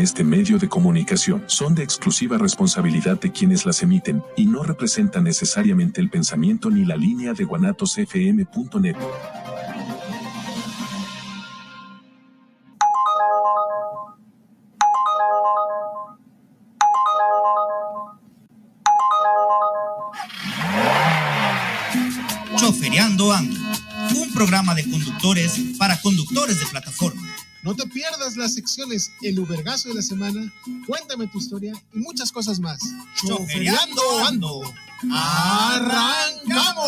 este medio de comunicación son de exclusiva responsabilidad de quienes las emiten y no representan necesariamente el pensamiento ni la línea de guanatosfm.net. Choferiando Ando, un programa de conductores para conductores de plataforma. No te pierdas las secciones El Ubergazo de la Semana, Cuéntame tu historia y muchas cosas más. Choferiando Ando. ¡Arrancamos!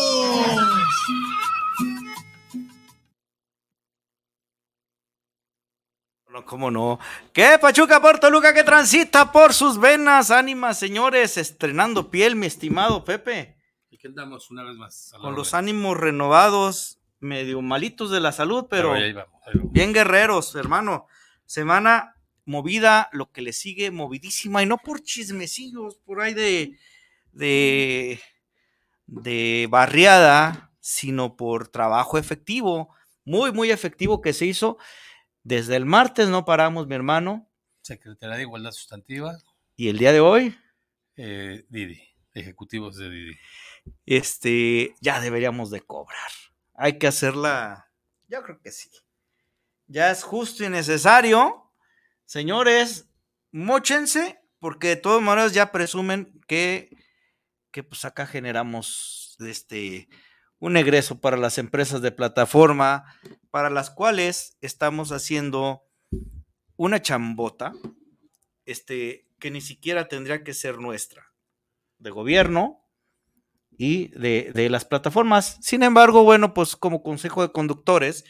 No, ¿Cómo no? ¿Qué Pachuca por Toluca que transita por sus venas? Ánimas, señores, estrenando piel, mi estimado Pepe. Aquí andamos una vez más. Con los ánimos renovados, medio malitos de la salud, pero ahí vamos, ahí vamos. bien guerreros, hermano. Semana movida, lo que le sigue, movidísima, y no por chismecillos, por ahí de, de, de barriada, sino por trabajo efectivo, muy, muy efectivo que se hizo. Desde el martes no paramos, mi hermano, Secretaría de Igualdad Sustantiva, y el día de hoy, eh, Didi, ejecutivos de Didi. este, ya deberíamos de cobrar. Hay que hacerla, yo creo que sí. Ya es justo y necesario. Señores, mochense, porque de todas maneras ya presumen que, que pues acá generamos este, un egreso para las empresas de plataforma, para las cuales estamos haciendo una chambota, este, que ni siquiera tendría que ser nuestra, de gobierno, y de, de las plataformas. Sin embargo, bueno, pues como consejo de conductores,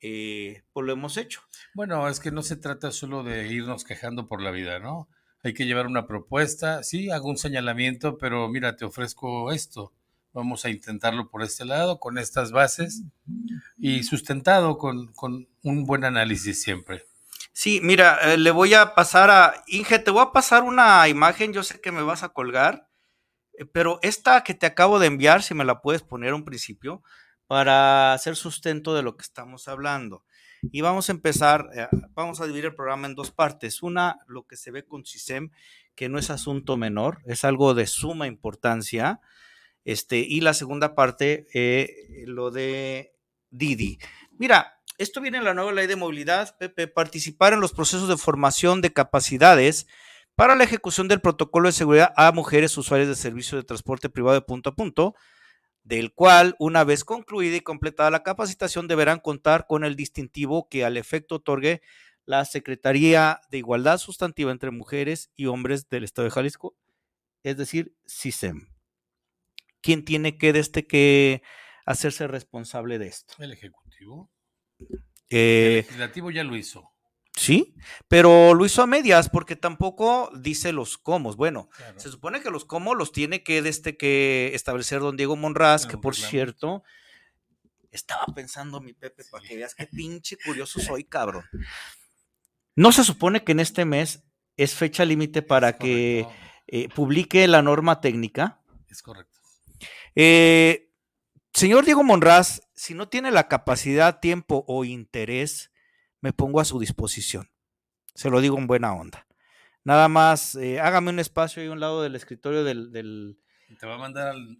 eh, pues lo hemos hecho. Bueno, es que no se trata solo de irnos quejando por la vida, ¿no? Hay que llevar una propuesta, sí, hago un señalamiento, pero mira, te ofrezco esto. Vamos a intentarlo por este lado, con estas bases y sustentado con, con un buen análisis siempre. Sí, mira, eh, le voy a pasar a Inge, te voy a pasar una imagen, yo sé que me vas a colgar, pero esta que te acabo de enviar, si me la puedes poner a un principio, para hacer sustento de lo que estamos hablando. Y vamos a empezar, eh, vamos a dividir el programa en dos partes. Una, lo que se ve con CISEM, que no es asunto menor, es algo de suma importancia. Este, y la segunda parte, eh, lo de Didi. Mira, esto viene en la nueva ley de movilidad, Pepe, participar en los procesos de formación de capacidades para la ejecución del protocolo de seguridad a mujeres usuarias de servicio de transporte privado de punto a punto, del cual, una vez concluida y completada la capacitación, deberán contar con el distintivo que al efecto otorgue la Secretaría de Igualdad Sustantiva entre Mujeres y Hombres del Estado de Jalisco, es decir, CISEM. ¿Quién tiene que, este, que hacerse responsable de esto? El ejecutivo. Eh, el legislativo ya lo hizo. Sí, pero lo hizo a medias porque tampoco dice los cómo. Bueno, Claro. se supone que los cómo los tiene que, este, que establecer don Diego Monraz, que por claro. cierto, estaba pensando mi Pepe, para que veas qué pinche curioso soy, cabrón. No se supone que en este mes es fecha límite para que eh, publique la norma técnica. Es correcto. Eh, señor Diego Monraz, si no tiene la capacidad, tiempo o interés, me pongo a su disposición. Se lo digo en buena onda. Nada más, eh, hágame un espacio ahí a un lado del escritorio del... del- Te va a mandar al,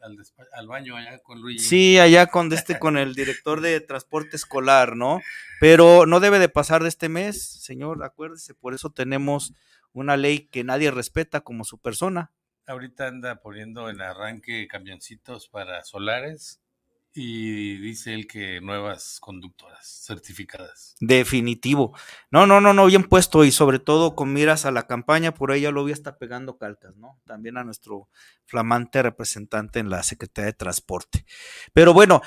al, baño allá con Luis. Sí, allá con, este, con el director de transporte escolar, ¿no? Pero no debe de pasar de este mes, señor, acuérdese, por eso tenemos una ley que nadie respeta como su persona. Ahorita anda poniendo en arranque camioncitos para solares y dice él que nuevas conductoras certificadas. Definitivo. No, no, no, no, bien puesto y sobre todo con miras a la campaña, por ahí ya lo vi hasta pegando calcas, ¿no? También a nuestro flamante representante en la Secretaría de Transporte. Pero bueno,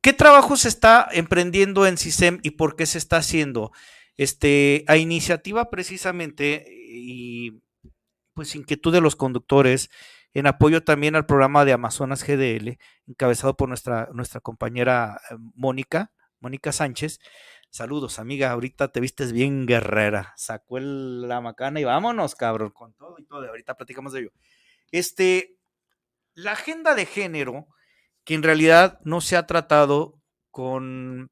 ¿qué trabajo se está emprendiendo en CISEM y por qué se está haciendo? Este, a iniciativa precisamente y pues inquietud de los conductores, en apoyo también al programa de Amazonas GDL, encabezado por nuestra, nuestra compañera eh, Mónica, Mónica Sánchez. Saludos, amiga. Ahorita te vistes bien guerrera. Sacó el- la macana y vámonos, cabrón, con todo y todo. Ahorita platicamos de ello. Este, la agenda de género, que en realidad no se ha tratado con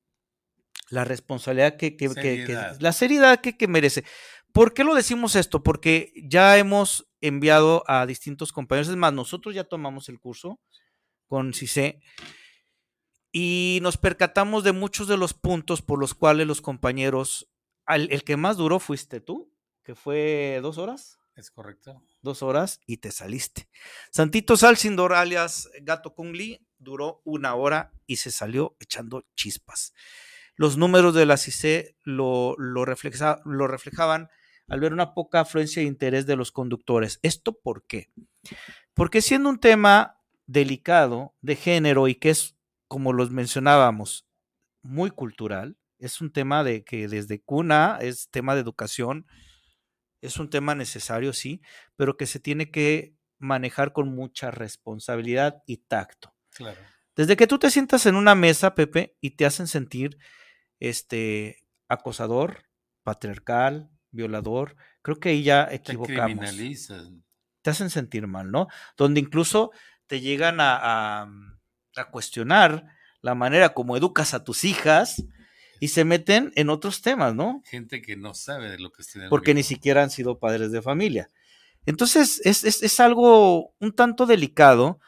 la responsabilidad que, que- que- que- Seriedad. la seriedad que, que merece. ¿Por qué lo decimos esto? Porque ya hemos enviado a distintos compañeros, es más, nosotros ya tomamos el curso con CICE y nos percatamos de muchos de los puntos por los cuales los compañeros, el que más duró fuiste tú, que fue dos horas. Es correcto. Dos horas y te saliste. Santito Salsindor, alias Gato Kungli, duró una hora y se salió echando chispas. Los números de la CICE lo, lo, lo reflejaban al ver una poca afluencia de interés de los conductores. ¿Esto por qué? Porque siendo un tema delicado de género y que es, como los mencionábamos, muy cultural, es un tema de que desde cuna es tema de educación, es un tema necesario, sí, pero que se tiene que manejar con mucha responsabilidad y tacto. Claro. Desde que tú te sientas en una mesa, Pepe, y te hacen sentir este acosador, patriarcal, violador, creo que ahí ya equivocamos. Te Te hacen sentir mal, ¿no? Donde incluso te llegan a, a, a cuestionar la manera como educas a tus hijas, y se meten en otros temas, ¿no? Gente que no sabe de lo que estoy Porque ni siquiera han sido padres de familia. Entonces, es, es, es, algo un tanto delicado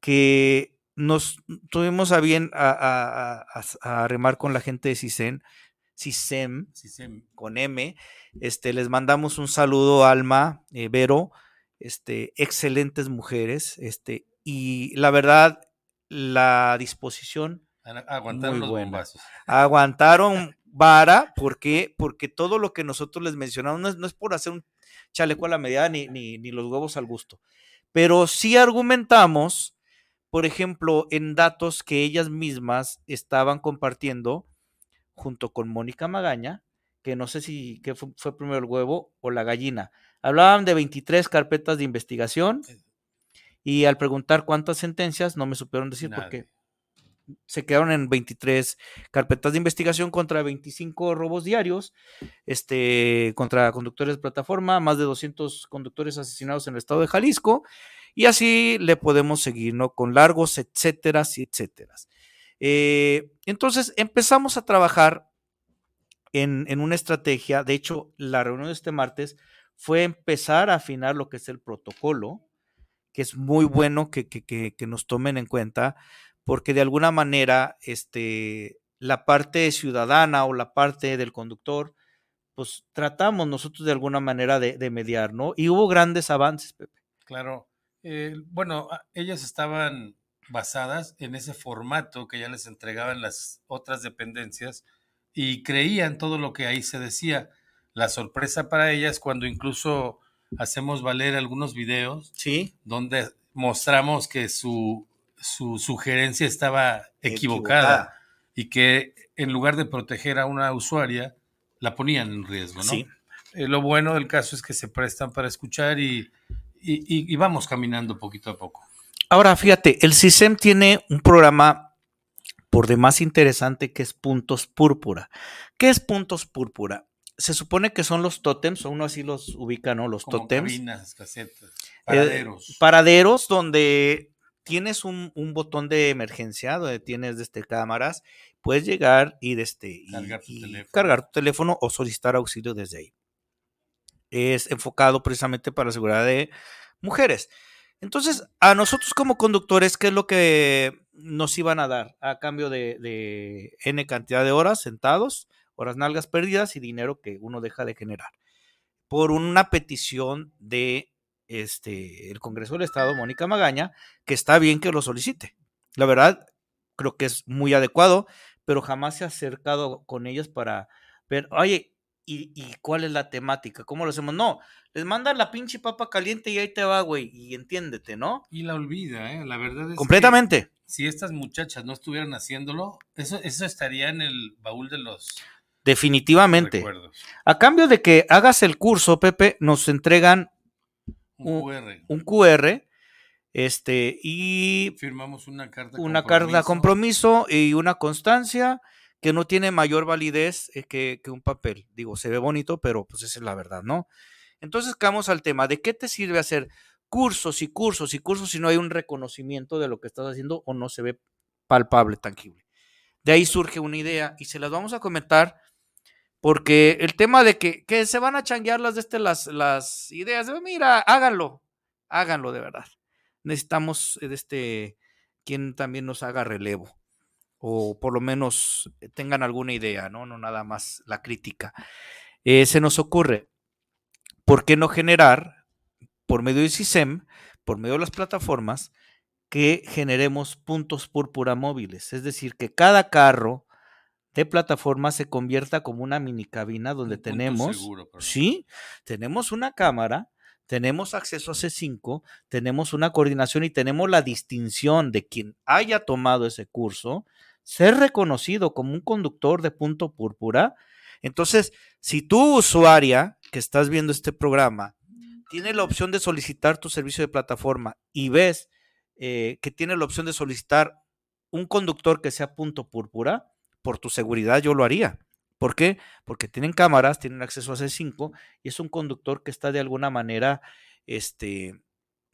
que nos tuvimos a bien a, a, a, a remar con la gente de CISEN, CISEM, CISEM, con M. Este, les mandamos un saludo, Alma, eh, Vero, este, excelentes mujeres, este, y la verdad, la disposición Aguantaron los buena. bombazos. Aguantaron vara, ¿por qué? Porque todo lo que nosotros les mencionamos no es, no es por hacer un chaleco a la medida ni, ni, ni, los huevos al gusto, pero sí argumentamos, por ejemplo, en datos que ellas mismas estaban compartiendo junto con Mónica Magaña, que no sé si qué fue, fue primero el huevo o la gallina. Hablaban de 23 carpetas de investigación y al preguntar cuántas sentencias no me supieron decir Nadie. por qué se quedaron en 23 carpetas de investigación contra 25 robos diarios, este, contra conductores de plataforma, más de 200 conductores asesinados en el estado de Jalisco, y así le podemos seguir, ¿no? Con largos, etcétera, y etcétera. Eh, entonces empezamos a trabajar en, una estrategia, de hecho, la reunión de este martes fue empezar a afinar lo que es el protocolo, que es muy bueno que, nos tomen en cuenta, porque de alguna manera este, la parte ciudadana o la parte del conductor, pues tratamos nosotros de alguna manera de, de mediar, ¿no? Y hubo grandes avances, Pepe. Claro. Eh, bueno, ellas estaban basadas en ese formato que ya les entregaban las otras dependencias y creían todo lo que ahí se decía. La sorpresa para ellas cuando incluso hacemos valer algunos videos sí. donde mostramos que su su sugerencia estaba equivocada, equivocada, y que en lugar de proteger a una usuaria, la ponían en riesgo, ¿no? Sí. Eh, lo bueno del caso es que se prestan para escuchar y, y, y, vamos caminando poquito a poco. Ahora, fíjate, el CISEM tiene un programa por demás interesante que es Puntos Púrpura. ¿Qué es Puntos Púrpura? Se supone que son los tótems, o uno así los ubica, ¿no? Los Como tótems. Cabinas, casetas, paraderos. Eh, paraderos donde tienes un, un, botón de emergencia donde tienes desde cámaras, puedes llegar y, desde, cargar, y, tu y cargar, tu teléfono o solicitar auxilio desde ahí. Es enfocado precisamente para la seguridad de mujeres. Entonces, a nosotros como conductores, ¿qué es lo que nos iban a dar a cambio de, N cantidad de horas sentados, horas nalgas perdidas y dinero que uno deja de generar? Por una petición de este, el Congreso del Estado, Mónica Magaña, que está bien que lo solicite. La verdad, creo que es muy adecuado, pero jamás se ha acercado con ellos para ver, oye, ¿y, ¿y, cuál es la temática? ¿Cómo lo hacemos? No, les mandan la pinche papa caliente y ahí te va, güey, y entiéndete, ¿no? Y la olvida, ¿eh? La verdad es Completamente. Que si estas muchachas no estuvieran haciéndolo, eso, eso estaría en el baúl de los Definitivamente. recuerdos. A cambio de que hagas el curso, Pepe, nos entregan un, QR. Un QR. Este, y firmamos una carta una compromiso. carta compromiso y una constancia que no tiene mayor validez eh, que, un papel. Digo, se ve bonito, pero pues esa es la verdad, ¿no? Entonces, vamos al tema, ¿de qué te sirve hacer cursos y cursos y cursos si no hay un reconocimiento de lo que estás haciendo o no se ve palpable, tangible? De ahí surge una idea y se las vamos a comentar Porque el tema de que, que se van a changuear las, de este, las, las ideas, de, mira, háganlo, háganlo de verdad. Necesitamos de este, quien también nos haga relevo o por lo menos tengan alguna idea, ¿no? No nada más la crítica. Eh, se nos ocurre, ¿por qué no generar, por medio de SISEM, por medio de las plataformas, que generemos puntos púrpura móviles? Es decir, que cada carro de plataforma se convierta como una mini cabina donde tenemos, sí, tenemos una cámara, tenemos acceso a C5, tenemos una coordinación y tenemos la distinción de quien haya tomado ese curso, ser reconocido como un conductor de punto púrpura. Entonces, si tú, usuaria, que estás viendo este programa, tiene la opción de solicitar tu servicio de plataforma y ves eh, que tiene la opción de solicitar un conductor que sea punto púrpura, por tu seguridad yo lo haría. ¿Por qué? Porque tienen cámaras, tienen acceso a C5 y es un conductor que está de alguna manera, este...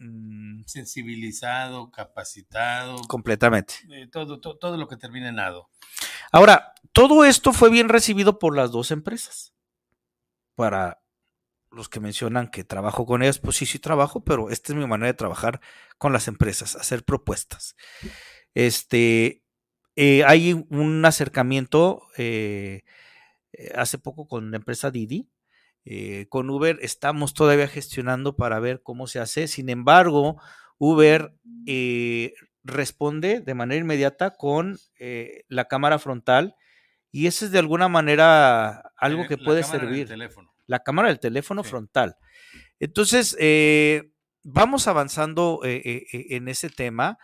Mm, Sensibilizado, capacitado. Completamente. Eh, todo, todo, lo que termina en ado. Ahora, todo esto fue bien recibido por las dos empresas. Para los que mencionan que trabajo con ellas, pues sí, sí trabajo, pero esta es mi manera de trabajar con las empresas, hacer propuestas. Este, eh, hay un acercamiento eh, hace poco con la empresa Didi. Eh, con Uber estamos todavía gestionando para ver cómo se hace. Sin embargo, Uber eh, responde de manera inmediata con la cámara frontal y eso es de alguna manera algo que puede servir. La cámara del teléfono frontal. Entonces, vamos avanzando en ese tema.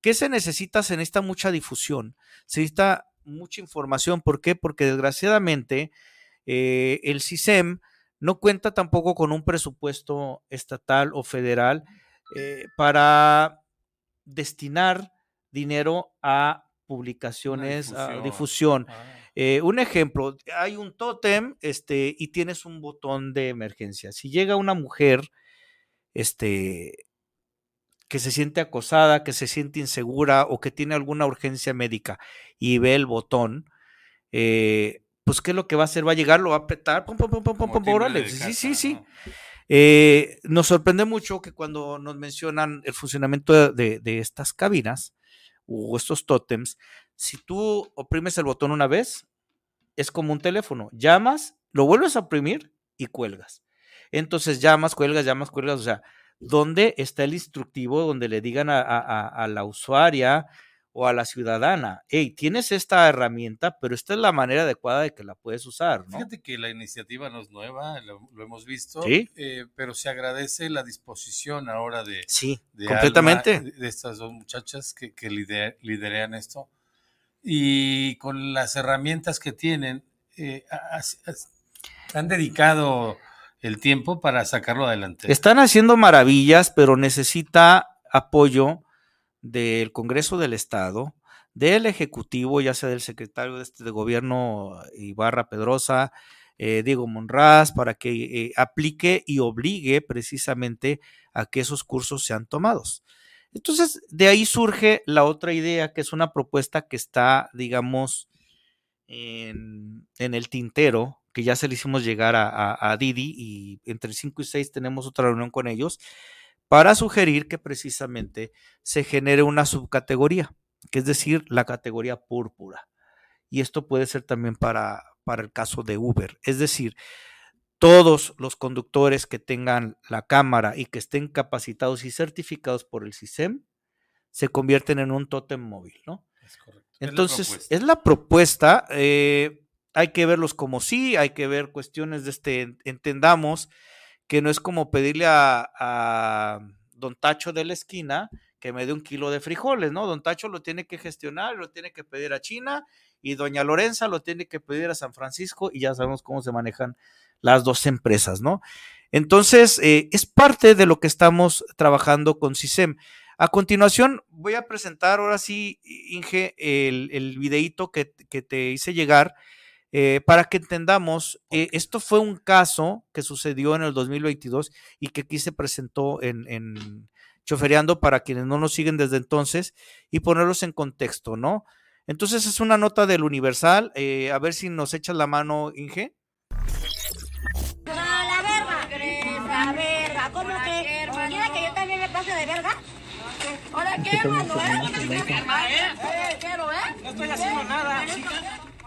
¿Qué se necesita? Se necesita mucha difusión. Se necesita mucha información. ¿Por qué? Porque desgraciadamente eh, el CISEM no cuenta tampoco con un presupuesto estatal o federal eh, para destinar dinero a publicaciones, a difusión. Ah. Eh, un ejemplo, hay un tótem este, y tienes un botón de emergencia. Si llega una mujer este, que se siente acosada, que se siente insegura o que tiene alguna urgencia médica y ve el botón, eh, pues ¿qué es lo que va a hacer? Va a llegar, lo va a apretar, pum, pum, pum, pum, pum, órale. Sí, sí, sí. Eh, nos sorprende mucho que cuando nos mencionan el funcionamiento de, de, estas cabinas o estos tótems, si tú oprimes el botón una vez, es como un teléfono. Llamas, lo vuelves a oprimir y cuelgas. Entonces llamas, cuelgas, llamas, cuelgas. O sea, ¿dónde está el instructivo donde le digan a, a la usuaria, o a la ciudadana, hey, tienes esta herramienta, pero esta es la manera adecuada de que la puedes usar. ¿no? Fíjate que la iniciativa no es nueva, lo, hemos visto, eh, pero se agradece la disposición ahora de, sí, completamente. de estas dos muchachas que, que liderean esto y con las herramientas que tienen, eh, han dedicado el tiempo para sacarlo adelante. Están haciendo maravillas, pero necesita apoyo del Congreso del Estado, del Ejecutivo, ya sea del secretario de, este, de Gobierno Ibarra Pedrosa, eh, Diego Monraz, para que eh, aplique y obligue precisamente a que esos cursos sean tomados. Entonces, de ahí surge la otra idea, que es una propuesta que está, digamos, en, el tintero, que ya se le hicimos llegar a, Didi y entre 5 y 6 tenemos otra reunión con ellos, para sugerir que precisamente se genere una subcategoría, que es decir, la categoría púrpura. Y esto puede ser también para, para el caso de Uber. Es decir, todos los conductores que tengan la cámara y que estén capacitados y certificados por el CISEM se convierten en un tótem móvil, ¿no? Es correcto. Entonces, es la propuesta. Eh, hay que verlos como sí, hay que ver cuestiones de este, entendamos que no es como pedirle a, don Tacho de la esquina que me dé un kilo de frijoles, ¿no? Don Tacho lo tiene que gestionar, lo tiene que pedir a China y doña Lorenza lo tiene que pedir a San Francisco y ya sabemos cómo se manejan las dos empresas, ¿no? Entonces, eh, es parte de lo que estamos trabajando con CISEM. A continuación, voy a presentar ahora sí, Inge, el, el videíto que, que te hice llegar eh, para que entendamos, eh, esto fue un caso que sucedió en el 2022 y que aquí se presentó en, en Chofereando para quienes no nos siguen desde entonces y ponerlos en contexto, ¿no? Entonces es una nota del Universal, eh, a ver si nos echas la mano, Inge. No, la verga, la verga, ¿cómo que? Que yo también me pase de verga? Ahora, ¿qué, hermano? ¿Eh? eh ¿Qué eh? No estoy haciendo nada.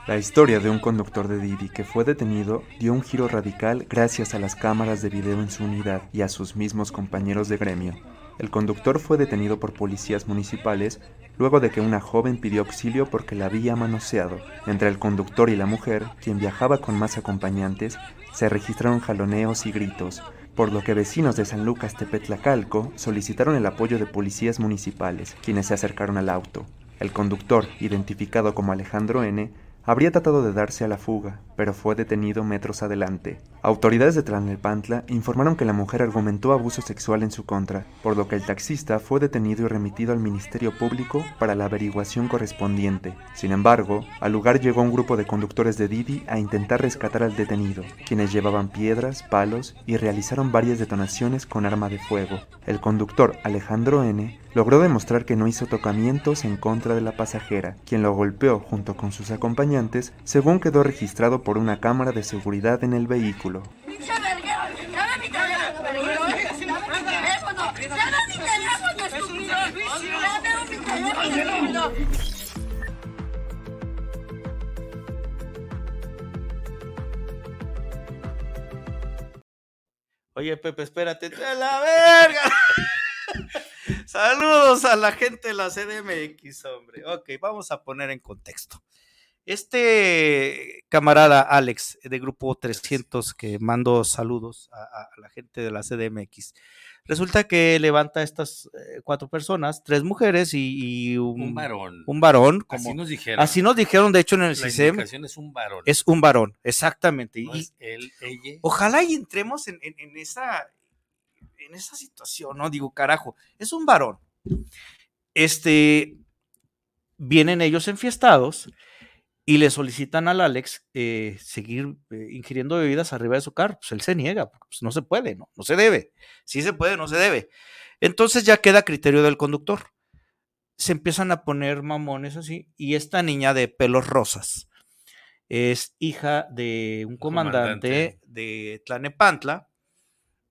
La historia de un conductor de Didi que fue detenido dio un giro radical gracias a las cámaras de video en su unidad y a sus mismos compañeros de gremio. El conductor fue detenido por policías municipales luego de que una joven pidió auxilio porque la había manoseado. Entre el conductor y la mujer, quien viajaba con más acompañantes, se registraron jaloneos y gritos, por lo que vecinos de San Lucas Tepetlacalco solicitaron el apoyo de policías municipales, quienes se acercaron al auto. El conductor, identificado como Alejandro N., Habría tratado de darse a la fuga, pero fue detenido metros adelante. Autoridades de Tlalnepantla informaron que la mujer argumentó abuso sexual en su contra, por lo que el taxista fue detenido y remitido al Ministerio Público para la averiguación correspondiente. Sin embargo, al lugar llegó un grupo de conductores de Didi a intentar rescatar al detenido, quienes llevaban piedras, palos y realizaron varias detonaciones con arma de fuego. El conductor Alejandro N logró demostrar que no hizo tocamientos en contra de la pasajera, quien lo golpeó junto con sus acompañantes, según quedó registrado por una cámara de seguridad en el vehículo. Oye, Pepe, espérate, ¡a la verga! Saludos a la gente de la CDMX, hombre. Ok, vamos a poner en contexto. Este camarada Alex de Grupo 300 que mando saludos a, la gente de la CDMX, resulta que levanta a estas eh, cuatro personas, tres mujeres y, un, varón. Un varón. así nos dijeron. Así nos dijeron, de hecho, en el la CISEM. es un varón. Es un varón, exactamente. y, es él, ella. Ojalá y entremos en, en esa en esa situación, ¿no? Digo, carajo, es un varón. Este, vienen ellos enfiestados y le solicitan al Alex eh, seguir eh, ingiriendo bebidas arriba de su carro. Pues él se niega, pues no se puede, ¿no? No se debe. Sí se puede, no se debe. Entonces ya queda criterio del conductor. Se empiezan a poner mamones así y esta niña de pelos rosas es hija de un comandante, comandante. de Tlanepantla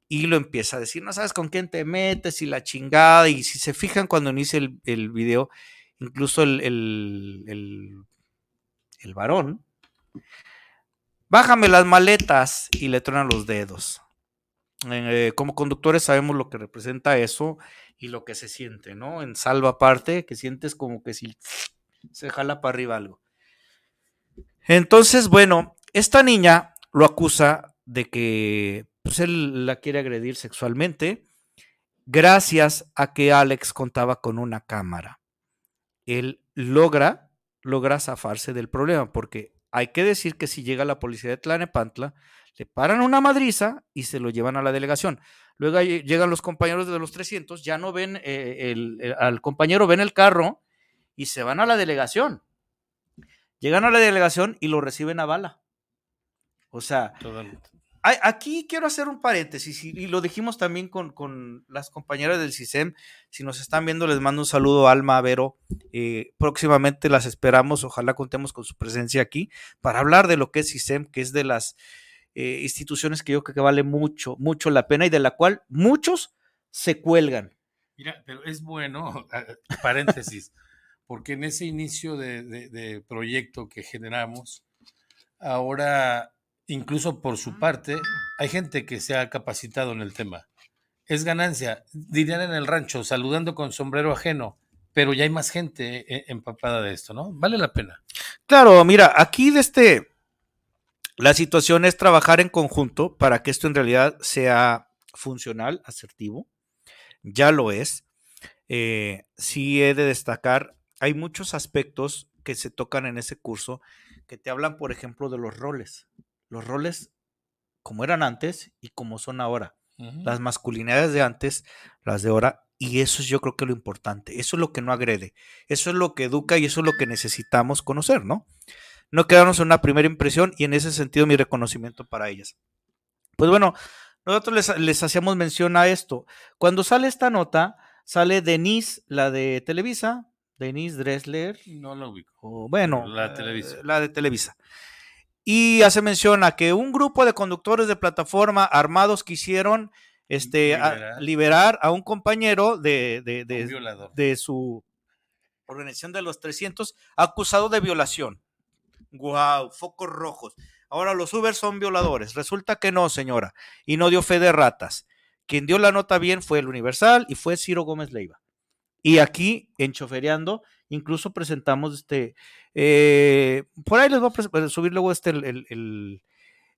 y lo empieza a decir, no sabes con quién te metes y la chingada, y si se fijan cuando inicia el, el video, incluso el, el, el, varón, bájame las maletas y le truenan los dedos. Eh, como conductores sabemos lo que representa eso y lo que se siente, ¿no? En salva aparte, que sientes como que si se jala para arriba algo. Entonces, bueno, esta niña lo acusa de que pues él la quiere agredir sexualmente gracias a que Alex contaba con una cámara. Él logra, logra zafarse del problema, porque hay que decir que si llega la policía de Tlanepantla, le paran una madriza y se lo llevan a la delegación. Luego llegan los compañeros de los 300, ya no ven eh, al compañero, ven el carro y se van a la delegación. Llegan a la delegación y lo reciben a bala. O sea, Aquí quiero hacer un paréntesis y, lo dijimos también con, las compañeras del CISEM. Si nos están viendo, les mando un saludo a Alma, Vero. Eh, próximamente las esperamos. Ojalá contemos con su presencia aquí para hablar de lo que es CISEM, que es de las eh, instituciones que yo creo que vale mucho, mucho la pena y de la cual muchos se cuelgan. Mira, pero es bueno, paréntesis, porque en ese inicio de proyecto que generamos, ahora incluso por su parte, hay gente que se ha capacitado en el tema. Es ganancia, dirían en el rancho, saludando con sombrero ajeno, pero ya hay más gente eh, empapada de esto, ¿no? Vale la pena. Claro, mira, aquí de este, la situación es trabajar en conjunto para que esto en realidad sea funcional, asertivo. Ya lo es. Eh, sí he de destacar, hay muchos aspectos que se tocan en ese curso que te hablan, por ejemplo, de los roles los roles como eran antes y como son ahora. Las masculinidades de antes, las de ahora, y eso es yo creo que lo importante. Eso es lo que no agrede. Eso es lo que educa y eso es lo que necesitamos conocer, ¿no? No quedarnos en una primera impresión y en ese sentido mi reconocimiento para ellas. Pues bueno, nosotros les, les hacíamos mención a esto. Cuando sale esta nota, sale Denise, la de Televisa, Denise Dressler. No lo ubico. bueno, la de Televisa. la de Televisa. Y hace mención a que un grupo de conductores de plataforma armados quisieron este, a- Liberar. a un compañero de, de- de- Un violador. de su organización de los 300 acusado de violación. Wow, focos rojos. Ahora los Uber son violadores. Resulta que no, señora. Y no dio fe de ratas. Quien dio la nota bien fue el Universal y fue Ciro Gómez Leiva. Y aquí, en Chofereando, incluso presentamos este. eh, por ahí les voy a subir luego este el, el- el-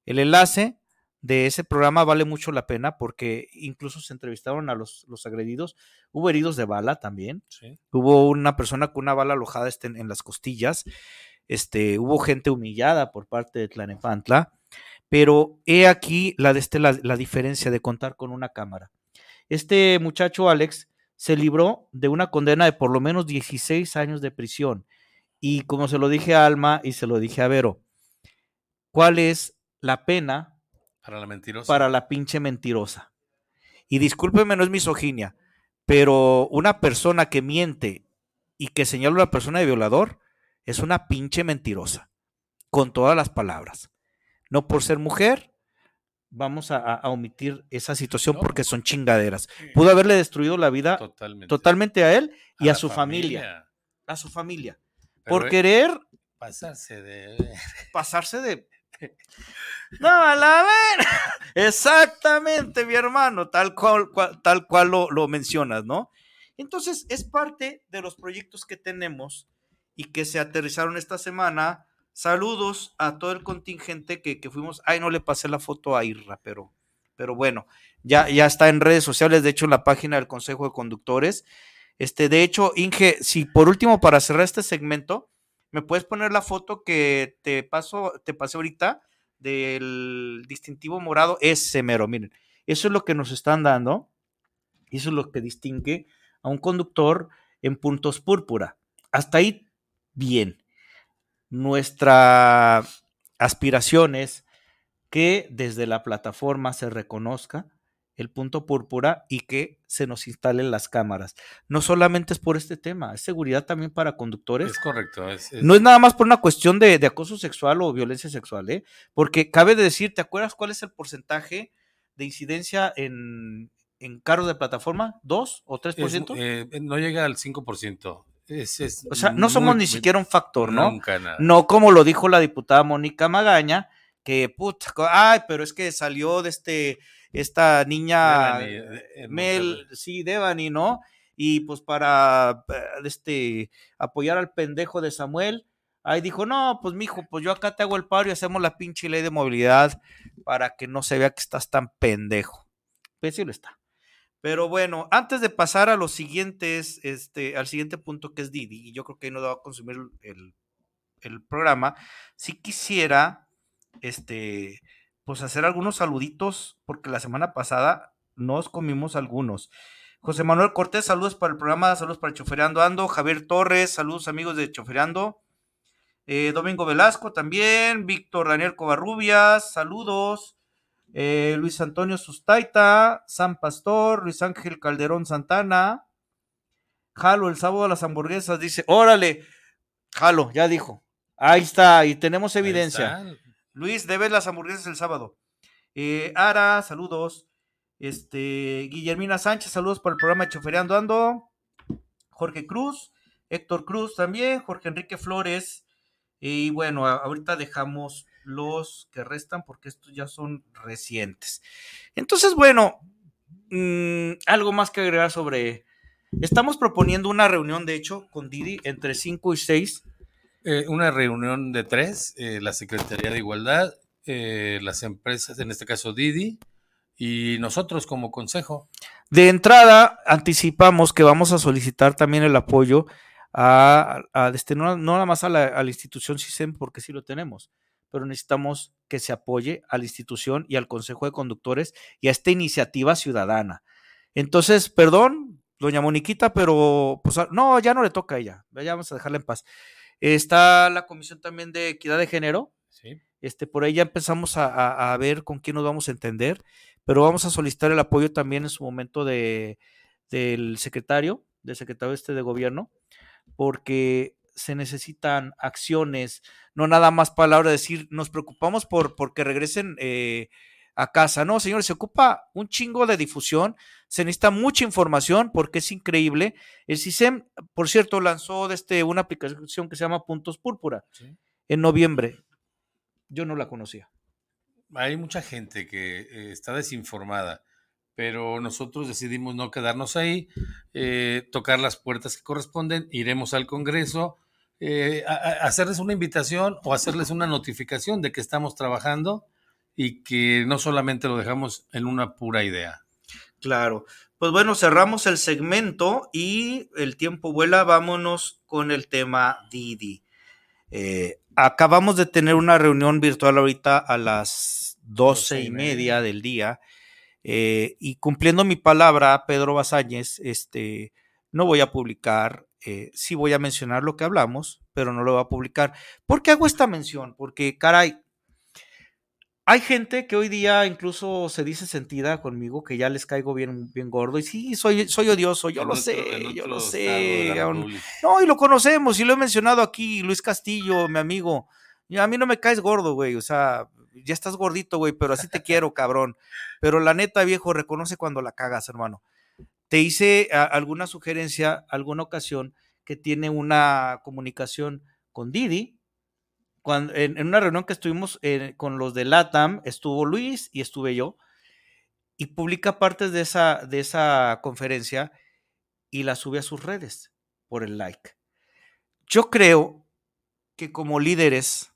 el enlace de ese programa. Vale mucho la pena porque incluso se entrevistaron a los, los agredidos. Hubo heridos de bala también. Sí. Hubo una persona con una bala alojada este, en, en las costillas. Este, hubo gente humillada por parte de Tlanepantla. Pero he aquí la, de este, la, la diferencia de contar con una cámara. Este muchacho Alex se libró de una condena de por lo menos 16 años de prisión. Y como se lo dije a Alma y se lo dije a Vero, ¿cuál es la pena Para la mentirosa. para la pinche mentirosa? Y discúlpeme, no es misoginia, pero una persona que miente y que señala a una persona de violador es una pinche mentirosa, con todas las palabras. No por ser mujer, vamos a, omitir esa situación No. porque son chingaderas. Pudo haberle destruido la vida Totalmente. totalmente a él y a, su familia. A su familia. Pero, Por eh, querer Pasarse de. pasarse de. No, a la ver. Exactamente, mi hermano, tal cual, cual- tal cual lo, lo mencionas, ¿no? Entonces, es parte de los proyectos que tenemos y que se aterrizaron esta semana. Saludos a todo el contingente que, que fuimos. Ay, no le pasé la foto a Irra, pero, pero bueno, ya, ya está en redes sociales, de hecho, en la página del Consejo de Conductores. Este, de hecho, Inge, si por último, para cerrar este segmento, ¿Me puedes poner la foto que te paso, te pasé ahorita del distintivo morado? Ese mero, miren. Eso es lo que nos están dando. Eso es lo que distingue a un conductor en puntos púrpura. Hasta ahí, bien. Nuestra aspiración es que desde la plataforma se reconozca el punto púrpura y que se nos instalen las cámaras. No solamente es por este tema, es seguridad también para conductores. Es correcto. Es, es- No es nada más por una cuestión de, de acoso sexual o violencia sexual, ¿eh? Porque cabe de decir, ¿te acuerdas cuál es el porcentaje de incidencia en, en carros de plataforma? ¿2 o 3%? es, eh, no llega al 5%. Es, es o sea, no somos muy- ni siquiera un factor, ¿no? Nunca nada. No como lo dijo la diputada Mónica Magaña, que puta, ay, pero es que salió de este, esta niña Devani, eh, Mel, sí, Devani, ¿no? Y pues para eh, este, apoyar al pendejo de Samuel, ahí dijo, no, pues mijo, pues yo acá te hago el paro y hacemos la pinche ley de movilidad para que no se vea que estás tan pendejo. Pues sí lo está. Pero bueno, antes de pasar a los siguientes, este, al siguiente punto que es Didi, y yo creo que ahí no va a consumir el, el programa, sí quisiera, este, pues hacer algunos saluditos, porque la semana pasada nos comimos algunos. José Manuel Cortés, saludos para el programa, saludos para Chofereando Ando. Javier Torres, saludos amigos de Chofereando. Eh, Domingo Velasco también. Víctor Daniel Covarrubias, saludos. Eh, Luis Antonio Sustaita, San Pastor, Luis Ángel Calderón Santana. Jalo, el sábado a las hamburguesas, dice, órale, Jalo, ya dijo. Ahí está, y tenemos evidencia. Luis, debes las hamburguesas el sábado. Eh, Ara, saludos. Este, Guillermina Sánchez, saludos para el programa de Chofereando Ando. Jorge Cruz, Héctor Cruz también, Jorge Enrique Flores. Y bueno, ahorita dejamos los que restan porque estos ya son recientes. Entonces, bueno, mm, algo más que agregar sobre. Estamos proponiendo una reunión, de hecho, con Didi entre 5 y 6 Eh, una reunión de tres, eh, la Secretaría de Igualdad, eh, las empresas, en este caso Didi, y nosotros como consejo. De entrada, anticipamos que vamos a solicitar también el apoyo a, a- este, no, no nada más a la, a la institución CISEM, porque sí lo tenemos, pero necesitamos que se apoye a la institución y al Consejo de Conductores y a esta iniciativa ciudadana. Entonces, perdón, doña Moniquita, pero pues a- no, ya no le toca a ella, ya vamos a dejarla en paz. Está la Comisión también de Equidad de Género, ¿sí? este, por ahí ya empezamos a, a- a ver con quién nos vamos a entender, pero vamos a solicitar el apoyo también en su momento de, del secretario, del secretario este de gobierno, porque se necesitan acciones, no nada más palabras, decir, nos preocupamos por porque regresen eh, a casa. No, señores, se ocupa un chingo de difusión, se necesita mucha información porque es increíble. El CISEM, por cierto, lanzó este, una aplicación que se llama Puntos Púrpura en noviembre. Yo no la conocía. Hay mucha gente que eh, está desinformada, pero nosotros decidimos no quedarnos ahí, eh, tocar las puertas que corresponden, iremos al Congreso, eh, a- a- hacerles una invitación o hacerles una notificación de que estamos trabajando y que no solamente lo dejamos en una pura idea. Claro. Pues bueno, cerramos el segmento y el tiempo vuela. Vámonos con el tema Didi. Eh, acabamos de tener una reunión virtual ahorita a las doce y media del día. Eh, y cumpliendo mi palabra, Pedro Basáñez, este, no voy a publicar, eh, sí voy a mencionar lo que hablamos, pero no lo voy a publicar. ¿Por qué hago esta mención? Porque, caray, hay gente que hoy día incluso se dice sentida conmigo, que ya les caigo bien, bien gordo. Y sí, soy, soy odioso, yo En lo otro- sé, yo lo sé. No, y lo conocemos, y lo he mencionado aquí, Luis Castillo, mi amigo. Y a mí no me caes gordo, güey. O sea, ya estás gordito, güey, pero así te quiero, cabrón. Pero la neta, viejo, reconoce cuando la cagas, hermano. Te hice alguna sugerencia, alguna ocasión, que tiene una comunicación con Didi. Cuando, en, en una reunión que estuvimos eh, con los de LATAM, estuvo Luis y estuve yo, y publica partes de esa, de esa conferencia y la sube a sus redes por el like. Yo creo que como líderes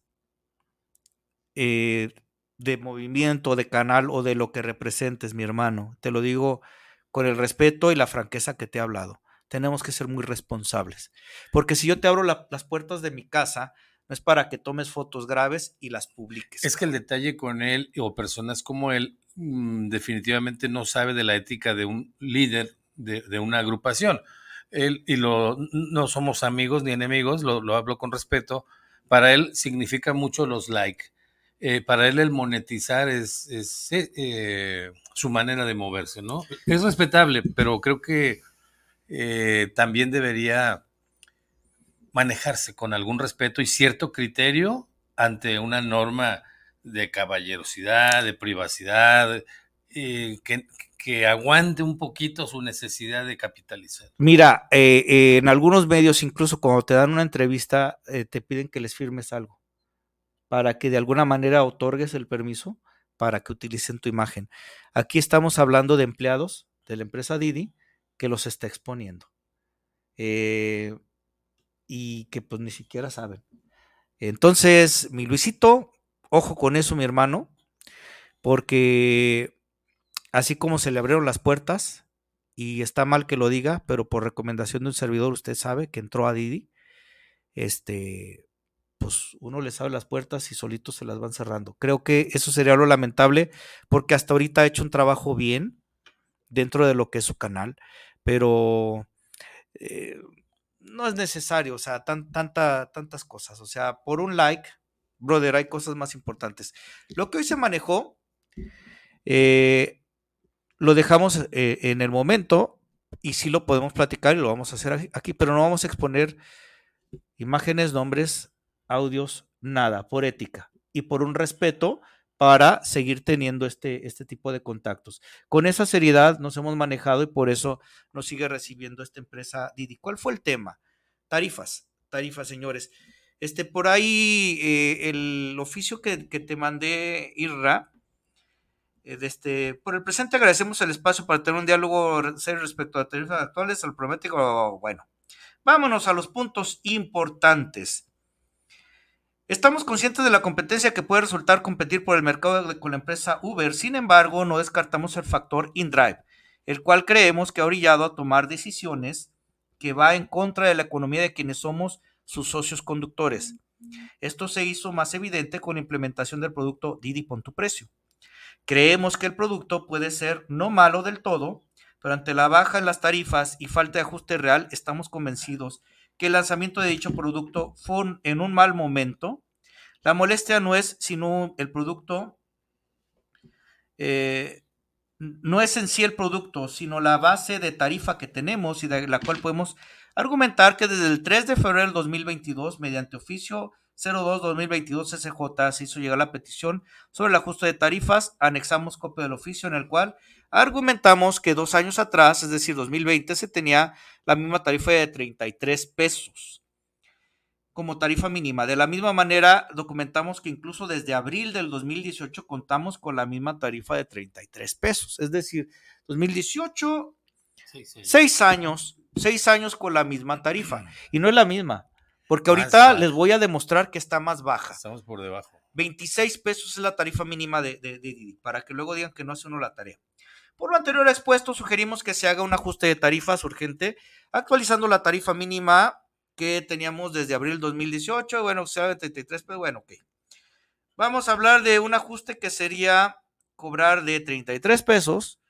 eh, de movimiento, de canal o de lo que representes, mi hermano, te lo digo con el respeto y la franqueza que te he hablado. Tenemos que ser muy responsables. Porque si yo te abro la- las puertas de mi casa, no es para que tomes fotos graves y las publiques. Es que el detalle con él o personas como él mm, definitivamente no sabe de la ética de un líder de, de una agrupación. Él, y lo, no somos amigos ni enemigos, lo, lo hablo con respeto. Para él significa mucho los likes. Eh, para él el monetizar es, es, eh, eh, su manera de moverse, ¿no? Es respetable, pero creo que eh, también debería manejarse con algún respeto y cierto criterio ante una norma de caballerosidad, de privacidad, que, que aguante un poquito su necesidad de capitalizar. Mira, en algunos medios, incluso cuando te dan una entrevista, te piden que les firmes algo para que de alguna manera otorgues el permiso para que utilicen tu imagen. Aquí estamos hablando de empleados de la empresa Didi que los está exponiendo eh, y que pues ni siquiera saben. Entonces, mi Luisito, ojo con eso, mi hermano, porque así como se le abrieron las puertas, y está mal que lo diga, pero por recomendación de un servidor, usted sabe que entró a Didi, este, pues uno les abre las puertas y solitos se las van cerrando. Creo que eso sería lo lamentable, porque hasta ahorita ha hecho un trabajo bien dentro de lo que es su canal, pero eh, no es necesario, o sea, tan, tanta, tantas cosas. O sea, por un like, brother, hay cosas más importantes. Lo que hoy se manejó, eh, lo dejamos eh, en el momento y sí lo podemos platicar y lo vamos a hacer aquí, pero no vamos a exponer imágenes, nombres, audios, nada, por ética y por un respeto para seguir teniendo este, este tipo de contactos. Con esa seriedad nos hemos manejado y por eso nos sigue recibiendo esta empresa Didi. ¿Cuál fue el tema? Tarifas, tarifas, señores. Este, por ahí eh, el oficio que, que, te mandé, Irra, eh, este, por el presente agradecemos el espacio para tener un diálogo serio respecto a tarifas actuales, al promético, bueno, vámonos a los puntos importantes. Estamos conscientes de la competencia que puede resultar competir por el mercado con la empresa Uber, sin embargo, no descartamos el factor InDrive, el cual creemos que ha orillado a tomar decisiones que va en contra de la economía de quienes somos sus socios conductores. Esto se hizo más evidente con la implementación del producto Didi Pon tu precio. Creemos que el producto puede ser no malo del todo, pero ante la baja en las tarifas y falta de ajuste real, estamos convencidos que el lanzamiento de dicho producto fue en un mal momento. La molestia no es sino el producto, eh, no es en sí el producto, sino la base de tarifa que tenemos y de la cual podemos argumentar que desde el 3 de febrero del 2022, mediante oficio 02-2022 SJ se hizo llegar la petición sobre el ajuste de tarifas. Anexamos copia del oficio en el cual argumentamos que dos años atrás, es decir, 2020, se tenía la misma tarifa de 33 pesos como tarifa mínima. De la misma manera, documentamos que incluso desde abril del 2018 contamos con la misma tarifa de 33 pesos. Es decir, 2018, seis años, seis años con la misma tarifa. Y no es la misma, porque ahorita les voy a demostrar que está más baja. Estamos por debajo. 26 pesos es la tarifa mínima de, de, de Didi, para que luego digan que no hace uno la tarea. Por lo anterior expuesto, sugerimos que se haga un ajuste de tarifas urgente, actualizando la tarifa mínima que teníamos desde abril 2018, bueno, sea de 33 pesos, bueno, ok. Vamos a hablar de un ajuste que sería cobrar de 33 pesos,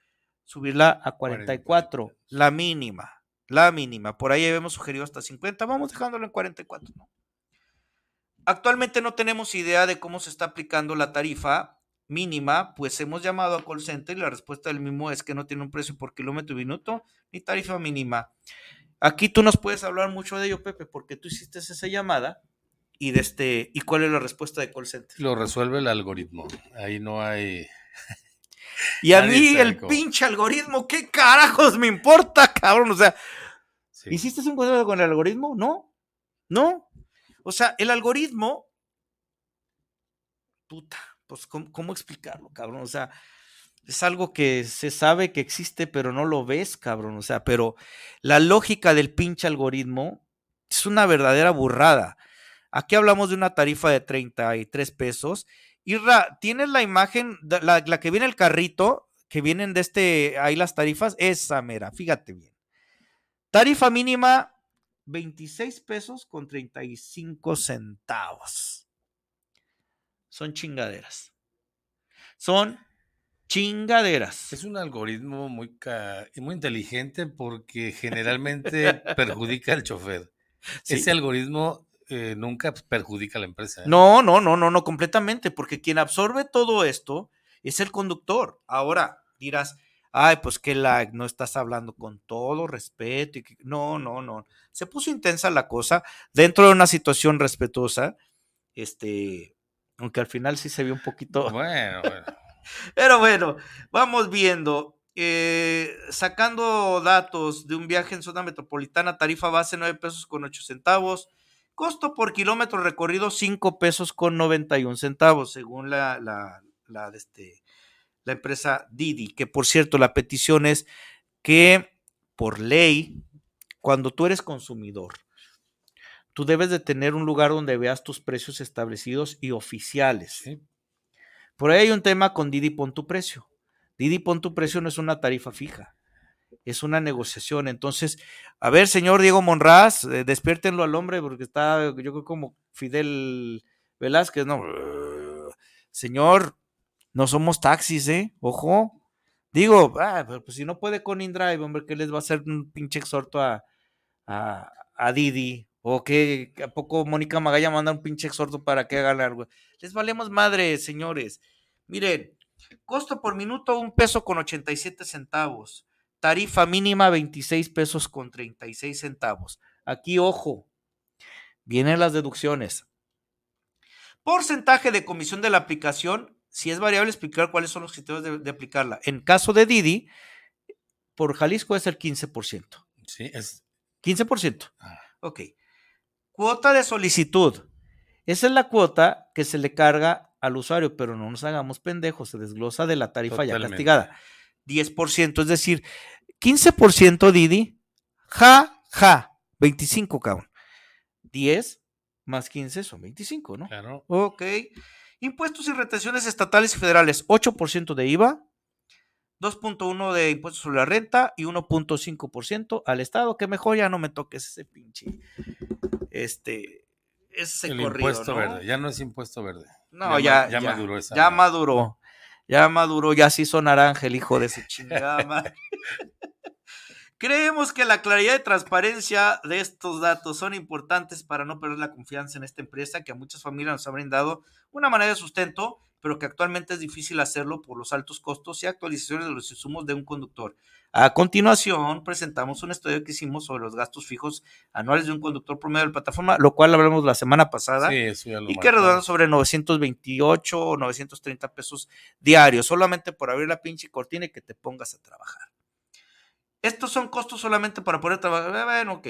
subirla a 44, la mínima, la mínima. Por ahí habíamos sugerido hasta 50, vamos dejándolo en 44, ¿no? Actualmente no tenemos idea de cómo se está aplicando la tarifa mínima, pues hemos llamado a call center y la respuesta del mismo es que no tiene un precio por kilómetro y minuto ni tarifa mínima. Aquí tú nos puedes hablar mucho de ello, Pepe, porque tú hiciste esa llamada y de este y cuál es la respuesta de call center. Lo resuelve el algoritmo. Ahí no hay. Y a Nadie mí el pinche algoritmo, ¿qué carajos me importa, cabrón? O sea, Sí. ¿hiciste un contrato con el algoritmo? No, no. O sea, el algoritmo, puta, pues, ¿cómo, explicarlo, cabrón? O sea, es algo que se sabe que existe, pero no lo ves, cabrón. O sea, pero la lógica del pinche algoritmo es una verdadera burrada. Aquí hablamos de una tarifa de 33 pesos. Irra, ¿tienes la imagen, la, la que viene el carrito, que vienen de este, ahí las tarifas? Esa mera, fíjate bien. Tarifa mínima, 26 pesos con 35 centavos. Son chingaderas. Son chingaderas. Es un algoritmo muy, muy inteligente porque generalmente perjudica al chofer. Sí. Ese algoritmo eh, nunca perjudica a la empresa. ¿eh? No, no, no, no, no, completamente, porque quien absorbe todo esto es el conductor. Ahora dirás, ay, pues que la no estás hablando con todo respeto. Y que... No, no, no. Se puso intensa la cosa dentro de una situación respetuosa, este, aunque al final sí se vio un poquito. Bueno, bueno. Pero bueno, vamos viendo. Eh, sacando datos de un viaje en zona metropolitana, tarifa base 9 pesos con 8 centavos. Costo por kilómetro recorrido 5 pesos con 91 centavos, según la, la, la, este, la empresa Didi, que por cierto la petición es que por ley, cuando tú eres consumidor, tú debes de tener un lugar donde veas tus precios establecidos y oficiales. Sí. Por ahí hay un tema con Didi Pon tu precio. Didi Pon tu precio no es una tarifa fija, es una negociación. Entonces, a ver, señor Diego Monraz, eh, despiértenlo al hombre porque está, yo creo, como Fidel Velázquez, ¿no? Señor, no somos taxis, ¿eh? Ojo. Digo, ah, pues si no puede con InDrive, hombre, ¿qué les va a hacer un pinche exhorto a, a, a Didi? ¿O qué? ¿A poco Mónica Magalla manda un pinche exhorto para que hagan algo? Les valemos madre, señores. Miren, costo por minuto un peso con 87 centavos. Tarifa mínima 26 pesos con 36 centavos. Aquí, ojo, vienen las deducciones. Porcentaje de comisión de la aplicación. Si es variable, explicar cuáles son los criterios de, de aplicarla. En caso de Didi, por Jalisco es el 15%. Sí, es. 15%. Ah. Ok. Cuota de solicitud. Esa es la cuota que se le carga al usuario, pero no nos hagamos pendejos, se desglosa de la tarifa ya Totalmente. castigada. 10%, es decir, 15% Didi, ja, ja, 25, cabrón. 10 más 15 son 25, ¿no? Claro. Ok. Impuestos y retenciones estatales y federales, 8% de IVA, 2.1 de impuestos sobre la renta y 1.5% al Estado, que mejor ya no me toques ese pinche, este, ese el corrido, impuesto ¿no? verde. Ya no es impuesto verde. No, Ya ya, ya, ya maduró esa Ya maduró. Ya maduró, ya se hizo naranja el hijo de su chingada madre. Creemos que la claridad y transparencia de estos datos son importantes para no perder la confianza en esta empresa que a muchas familias nos ha brindado una manera de sustento, pero pero que actualmente es difícil hacerlo por los altos costos y actualizaciones de los insumos de un conductor. A continuación, presentamos un estudio que hicimos sobre los gastos fijos anuales de un conductor promedio de plataforma, lo cual hablamos la semana pasada, Sí, eso ya lo y que redonda marcamos. sobre 928 o 930 pesos diarios, solamente por abrir la pinche cortina y que te pongas a trabajar. Estos son costos solamente para poder trabajar. Bueno, ok.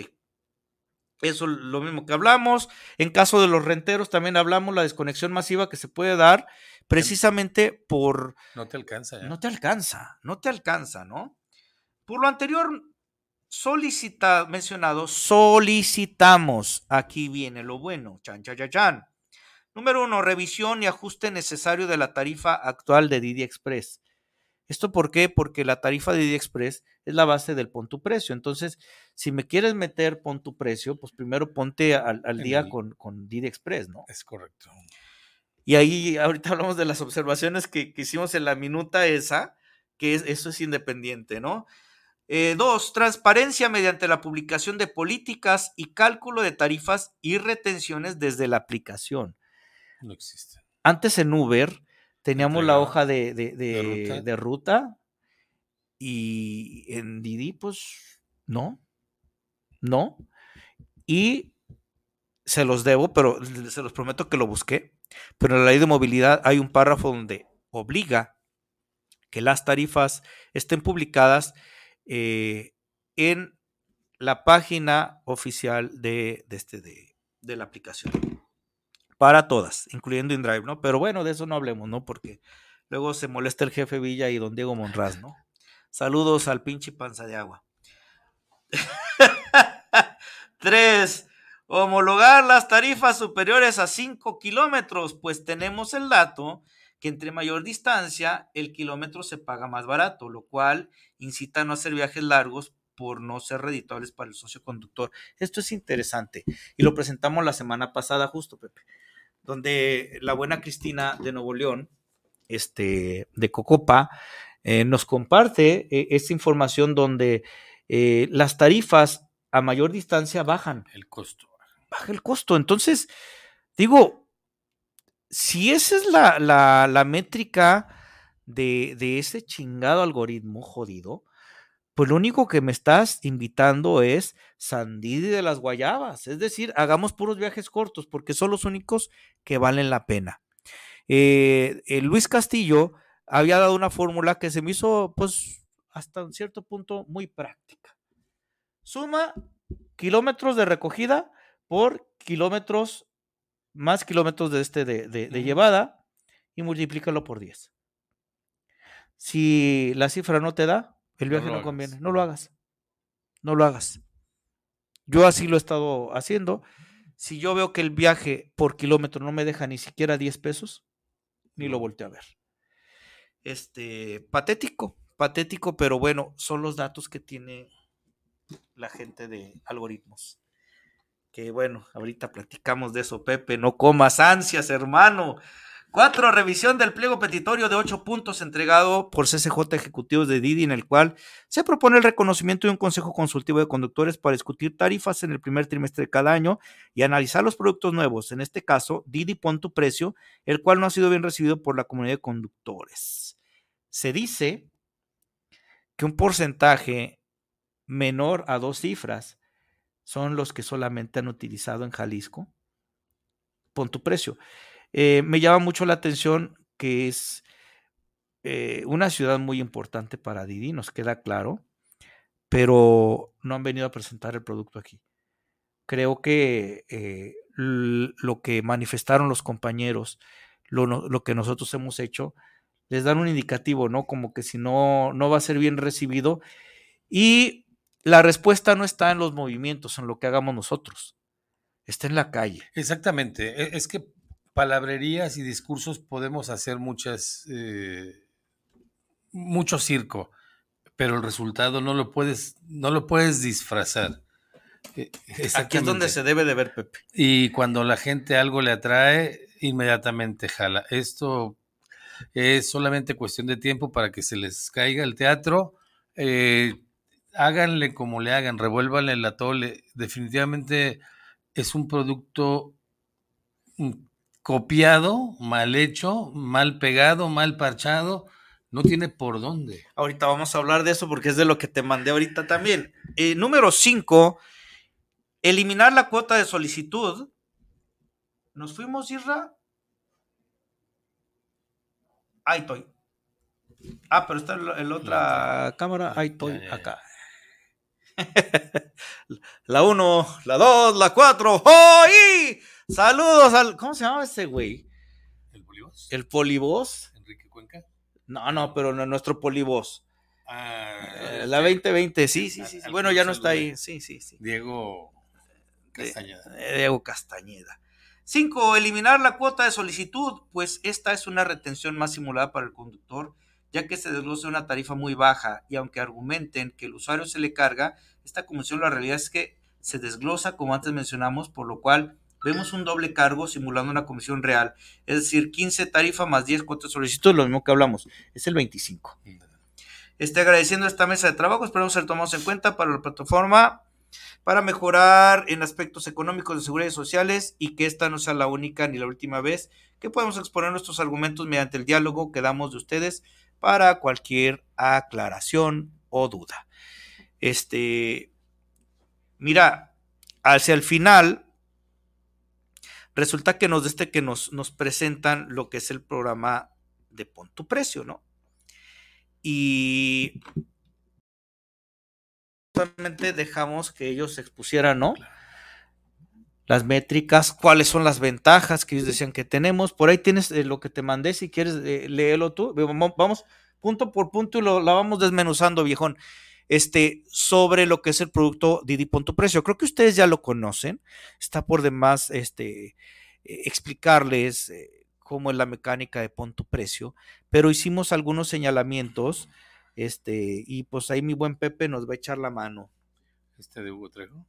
Eso es lo mismo que hablamos. En caso de los renteros, también hablamos la desconexión masiva que se puede dar precisamente por No te alcanza. ¿eh? no te alcanza, no te alcanza, ¿no? Por lo anterior solicita, mencionado, solicitamos, aquí viene lo bueno, chan, chan, chan, chan. Número uno, revisión y ajuste necesario de la tarifa actual de Didi Express. ¿Esto por qué? Porque la tarifa de Didi Express es la base del pon tu precio. Entonces, si me quieres meter pon tu precio, pues primero ponte al, día el- con, con Didi Express, ¿no? Es correcto. Y ahí ahorita hablamos de las observaciones que, que hicimos en la minuta esa, que es, eso es independiente, ¿no? Eh, dos, transparencia mediante la publicación de políticas y cálculo de tarifas y retenciones desde la aplicación. No existe. Antes en Uber teníamos la hoja de, de- de- ruta. de ruta y en Didi, pues no, no. Y se los debo, pero se los prometo que lo busqué. Pero en la ley de movilidad hay un párrafo donde obliga que las tarifas estén publicadas eh, en la página oficial de, de este, de, de la aplicación. Para todas, incluyendo InDrive, ¿no? Pero bueno, de eso no hablemos, ¿no? Porque luego se molesta el jefe Villa y don Diego Monraz, ¿no? Saludos al pinche panza de agua. Tres, homologar las tarifas superiores a 5 kilómetros, pues tenemos el dato que entre mayor distancia el kilómetro se paga más barato, lo cual incita a no hacer viajes largos por no ser reditables para el socio conductor. Esto es interesante y lo presentamos la semana pasada justo, Pepe, donde la buena Cristina de Nuevo León, este, de Cocopa, eh, nos comparte eh, esta información donde eh, las tarifas a mayor distancia bajan El costo. baja el costo. Entonces, digo, si esa es la, la- la métrica de, de ese chingado algoritmo jodido, pues lo único que me estás invitando es Sandidi de las Guayabas. Es decir, hagamos puros viajes cortos, porque son los únicos que valen la pena. Eh, eh, Luis Castillo había dado una fórmula que se me hizo, pues, hasta un cierto punto muy práctica. Suma kilómetros de recogida por kilómetros, más kilómetros de, este de, de- llevada y multiplícalo por 10. Si la cifra no te da, el viaje no, hagas. conviene. No lo hagas. No lo hagas. Yo así lo he estado haciendo. Si yo veo que el viaje por kilómetro no me deja ni siquiera 10 pesos, ni lo volteo a ver. Este, patético, patético, pero bueno, son los datos que tiene la gente de algoritmos. Que bueno, ahorita platicamos de eso, Pepe. No comas ansias, hermano. Cuatro, revisión del pliego petitorio de ocho puntos entregado por CCJ Ejecutivos de Didi, en el cual se propone el reconocimiento de un consejo consultivo de conductores para discutir tarifas en el primer trimestre de cada año y analizar los productos nuevos. En este caso, Didi pon tu precio, el cual no ha sido bien recibido por la comunidad de conductores. Se dice que un porcentaje menor a dos cifras son los que solamente han utilizado en Jalisco. Pon tu precio. Eh, me llama mucho la atención que es eh, una ciudad muy importante para Didi, nos queda claro, pero no han venido a presentar el producto aquí. Creo que eh, lo que manifestaron los compañeros, lo, lo que nosotros hemos hecho, les dan un indicativo, ¿no? Como que si no, no va a ser bien recibido. Y la respuesta no está en los movimientos, en lo que hagamos nosotros. Está en la calle. Exactamente. E- Es que palabrerías y discursos podemos hacer muchas, eh, mucho circo, pero el resultado no lo puedes, no lo puedes disfrazar. Eh, Aquí es donde se debe de ver, Pepe. Y cuando la gente algo le atrae, inmediatamente jala. Esto es solamente cuestión de tiempo para que se les caiga el teatro. Eh, háganle como le hagan, revuélvanle el atole. Definitivamente es un producto mm, copiado, mal hecho, mal pegado, mal parchado, no tiene por dónde. Ahorita vamos a hablar de eso porque es de lo que te mandé ahorita también. Eh, número 5, eliminar la cuota de solicitud. ¿Nos fuimos, Isra? Ahí estoy. Ah, pero está en la otra cámara. Ahí estoy, acá. la 1, la 2, la 4. ¡Hoy! Saludos al. ¿Cómo se llama ese güey? ¿El Bolívar? ¿El polibos? Enrique Cuenca. No, no, pero no, nuestro polibos. Ah, Eh, la 2020, sí, sí, sí. sí. Bueno, ya no está ahí. Sí, sí, sí. Diego De- Castañeda. eh, Diego Castañeda. 5. Eliminar la cuota de solicitud, pues esta es una retención más simulada para el conductor, ya que se desglosa una tarifa muy baja y aunque argumenten que el usuario se le carga, esta comisión la realidad es que se desglosa como antes mencionamos, por lo cual vemos un doble cargo simulando una comisión real, es decir, 15 tarifa más 10 cuotas de solicitud, lo mismo que hablamos, es el 25. Este, agradeciendo esta mesa de trabajo, esperamos ser tomados en cuenta para la plataforma para mejorar en aspectos económicos de seguridad y sociales y que esta no sea la única ni la última vez que podemos exponer nuestros argumentos mediante el diálogo que damos de ustedes para cualquier aclaración o duda. Este, mira, hacia el final resulta que nos este que nos, nos presentan lo que es el programa de Pon tu precio, ¿no? Y dejamos que ellos expusieran, ¿no? Las métricas, cuáles son las ventajas que ellos decían que tenemos. Por ahí tienes eh, lo que te mandé, si quieres, eh, léelo tú. Vamos, punto por punto y lo, la vamos desmenuzando, viejón. Este, sobre lo que es el producto Didi Punto Precio. Creo que ustedes ya lo conocen. Está por demás este, eh, explicarles eh, cómo es la mecánica de Punto Precio, pero hicimos algunos señalamientos. Este, y pues ahí mi buen Pepe nos va a echar la mano. Este de Hugo Trejo.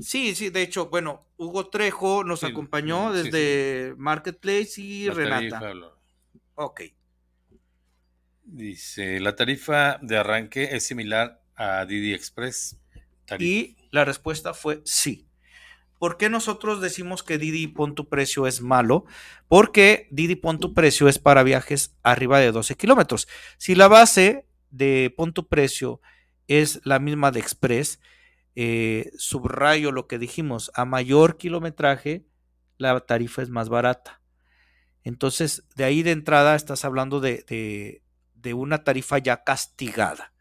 Sí, sí, de hecho, bueno, Hugo Trejo nos Sí, acompañó sí, desde Marketplace y La Renata. tarifa, Ok. Dice, la tarifa de arranque es similar a Didi Express. Tarifa. Y la respuesta fue sí. ¿Por qué nosotros decimos que Didi Pon tu precio es malo? Porque Didi Pon tu precio es para viajes arriba de 12 kilómetros. Si la base de Pon tu precio es la misma de Express, eh, subrayo lo que dijimos, a mayor kilometraje, la tarifa es más barata. Entonces, de ahí de entrada estás hablando de, de- una tarifa ya castigada.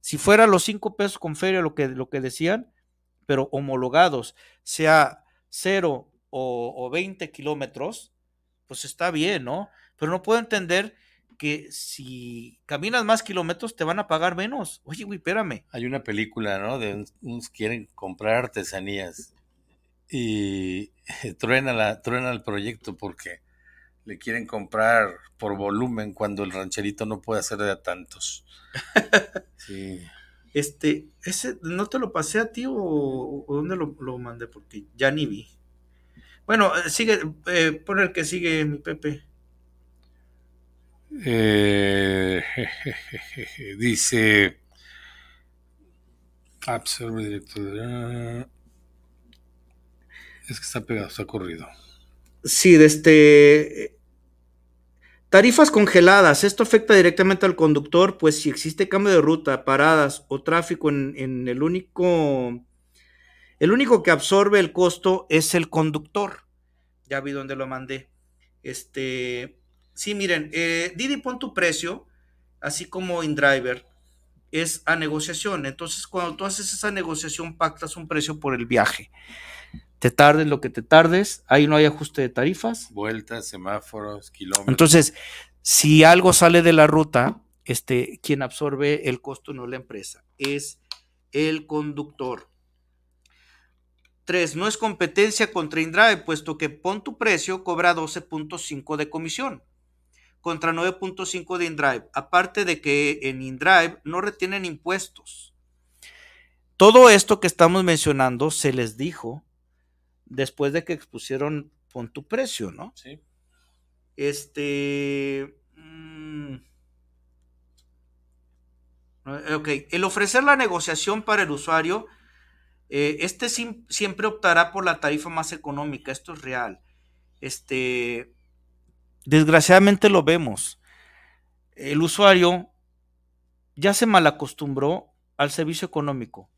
Si fuera los 5 pesos con feria, lo que, lo que decían, pero homologados, sea 0 o, o 20 kilómetros, pues está bien, ¿no? Pero no puedo entender que si caminas más kilómetros te van a pagar menos. Oye, güey, espérame. Hay una película, ¿no? De unos quieren comprar artesanías y truena, la, truena el proyecto porque le quieren comprar por volumen cuando el rancherito no puede hacer de a tantos. Sí. Este, ese, ¿no te lo pasé a ti o, o dónde lo, lo mandé? Porque ya ni vi. Bueno, eh, sigue, eh, pon el que sigue, mi Pepe. Eh, dice Absorbe ah, Es que está pegado, está corrido. Sí, de este. Tarifas congeladas. Esto afecta directamente al conductor, pues si existe cambio de ruta, paradas o tráfico en, en el único. El único que absorbe el costo es el conductor. Ya vi dónde lo mandé. Este. Sí, miren, eh, Didi pon tu precio, así como InDriver, es a negociación. Entonces, cuando tú haces esa negociación, pactas un precio por el viaje. Te tardes lo que te tardes, ahí no hay ajuste de tarifas. Vueltas, semáforos, kilómetros. Entonces, si algo sale de la ruta, este, quien absorbe el costo no la empresa, es el conductor. Tres, no es competencia contra InDrive, puesto que pon tu precio cobra 12.5 de comisión contra 9.5 de InDrive. Aparte de que en InDrive no retienen impuestos. Todo esto que estamos mencionando se les dijo después de que expusieron tu precio, ¿no? Sí. Este. mm, Ok, el ofrecer la negociación para el usuario, eh, este sim- siempre optará por la tarifa más económica, esto es real. este, desgraciadamente lo vemos. El usuario ya se malacostumbró al servicio económico,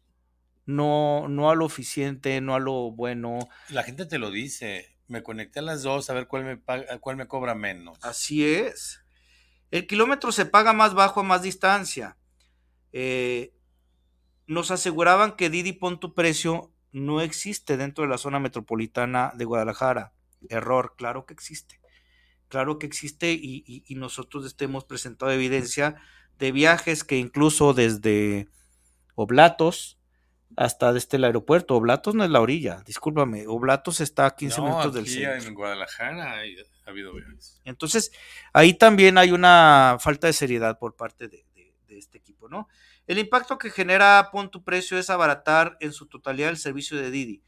no, no a lo eficiente, no a lo bueno. La gente te lo dice. Me conecté a las dos a ver cuál me, paga, cuál me cobra menos. Así es. El kilómetro se paga más bajo a más distancia. Eh, nos aseguraban que Didi Pon tu precio no existe dentro de la zona metropolitana de Guadalajara. Error, claro que existe. Claro que existe y, y, y nosotros este hemos presentado evidencia de viajes que incluso desde Oblatos hasta desde el aeropuerto. Oblatos no es la orilla, discúlpame. Oblatos está a 15 No, minutos del centro. en Guadalajara ha habido viajes. Entonces, ahí también hay una falta de seriedad por parte de, de- de este equipo, ¿no? El impacto que genera Pon tu precio es abaratar en su totalidad el servicio de Didi.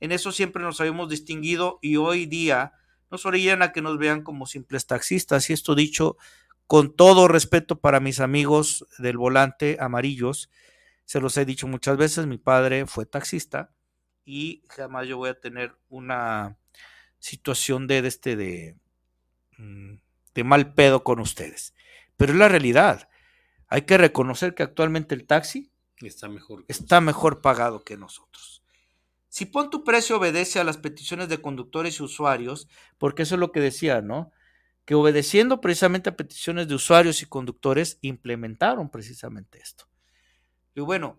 En eso siempre nos habíamos distinguido y hoy día nos orillan a que nos vean como simples taxistas. Y esto dicho con todo respeto para mis amigos del volante amarillos, se los he dicho muchas veces, mi padre fue taxista y jamás yo voy a tener una situación de, de este de, mm, de mal pedo con ustedes. Pero es la realidad. Hay que reconocer que actualmente el taxi Está mejor. que está mejor pagado que nosotros. Si pon tu precio obedece a las peticiones de conductores y usuarios, porque eso es lo que decía, ¿no? Que obedeciendo precisamente a peticiones de usuarios y conductores, implementaron precisamente esto. Y bueno,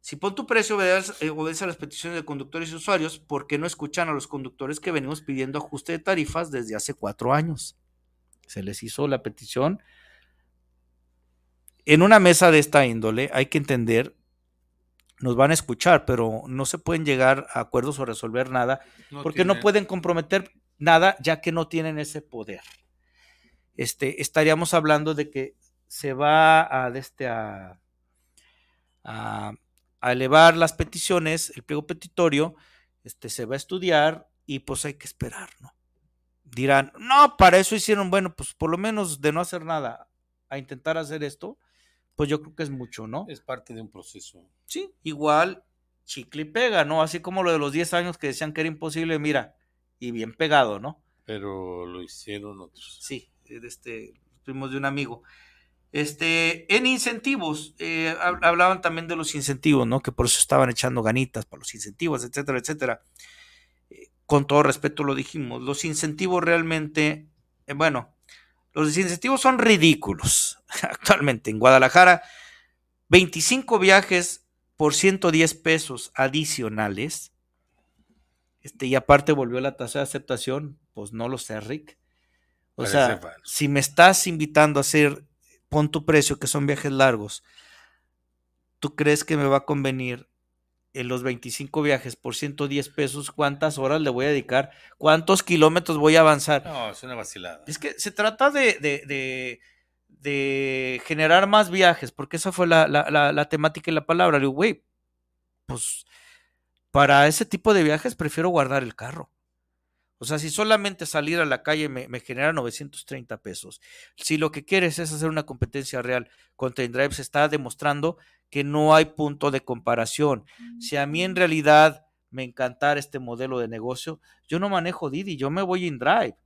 si pon tu precio obedece, eh, a las peticiones de conductores y usuarios, ¿por qué no escuchan a los conductores que venimos pidiendo ajuste de tarifas desde hace cuatro años? Se les hizo la petición. En una mesa de esta índole hay que entender, nos van a escuchar, pero no se pueden llegar a acuerdos o resolver nada, No porque no pueden comprometer nada ya que no tienen ese poder. Este, estaríamos hablando de que se va a, de este, a, a- a elevar las peticiones, el pliego petitorio, este, se va a estudiar y pues hay que esperar, ¿no? Dirán, no, para eso hicieron, bueno, pues por lo menos de no hacer nada a intentar hacer esto, pues yo creo que es mucho, ¿no? Es parte de un proceso. Sí, igual chicle y pega, ¿no? Así como lo de los 10 años que decían que era imposible, mira, y bien pegado, ¿no? Pero lo hicieron otros. Sí, este, fuimos de un amigo. Este, en incentivos, eh, hab- hablaban también de los incentivos, ¿no? Que por eso estaban echando ganitas para los incentivos, etcétera, etcétera. Eh, con todo respeto lo dijimos, los incentivos realmente, eh, bueno, los incentivos son ridículos actualmente en Guadalajara. 25 viajes por 110 pesos adicionales. Este, y aparte volvió la tasa de aceptación, pues no lo sé, Rick. O Parece sea, si me estás invitando a hacer, pon tu precio, que son viajes largos, ¿tú crees que me va a convenir en los 25 viajes por 110 pesos? ¿Cuántas horas le voy a dedicar? ¿Cuántos kilómetros voy a avanzar? No, es una vacilada. Es que se trata de, de, de- de generar más viajes, porque esa fue la, la- la- la temática y la palabra. Le digo, güey, pues para ese tipo de viajes prefiero guardar el carro. O sea, si solamente salir a la calle me, me genera 930 pesos. Si lo que quieres es hacer una competencia real contra InDrive, se está demostrando que no hay punto de comparación. Si a mí en realidad me encantara este modelo de negocio, yo no manejo Didi, yo me voy a InDrive.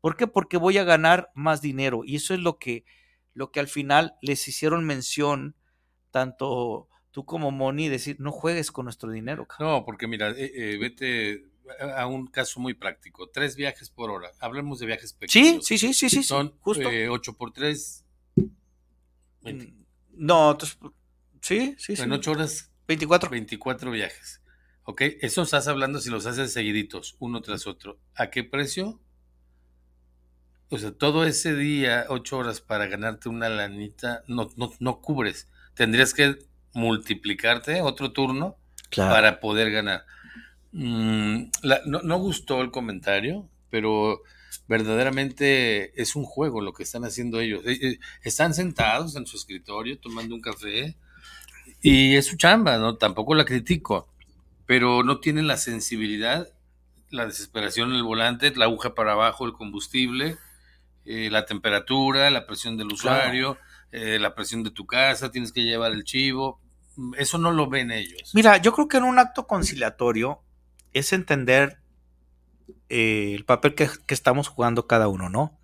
¿Por qué? Porque voy a ganar más dinero. Y eso es lo que, lo que al final les hicieron mención, tanto tú como Moni, decir, no juegues con nuestro dinero. cabrón". No, porque mira, eh, eh, vete a un caso muy práctico. Tres viajes por hora. Hablemos de viajes Sí, pequeños. sí, sí, sí, sí, sí, Son justo. eh, 8 por 3. Mm, No, entonces, sí, sí, sí. En 8 horas, 24. 24 viajes. ¿Ok? Eso estás hablando si los haces seguiditos, uno tras otro. ¿A qué precio? O sea, todo ese día, 8 horas para ganarte una lanita, no, no, no cubres. Tendrías que multiplicarte otro turno Claro. para poder ganar. Mm, la- no, no gustó el comentario, pero verdaderamente es un juego lo que están haciendo ellos. Eh, eh, Están sentados en su escritorio tomando un café y es su chamba, ¿no? Tampoco la critico, pero no tienen la sensibilidad, la desesperación en el volante, la aguja para abajo, el combustible, eh, la temperatura, la presión del usuario, eh, la presión de tu casa, tienes que llevar el chivo. Eso no lo ven ellos. Mira, yo creo que en un acto conciliatorio es entender eh, el papel que, que estamos jugando cada uno, ¿no?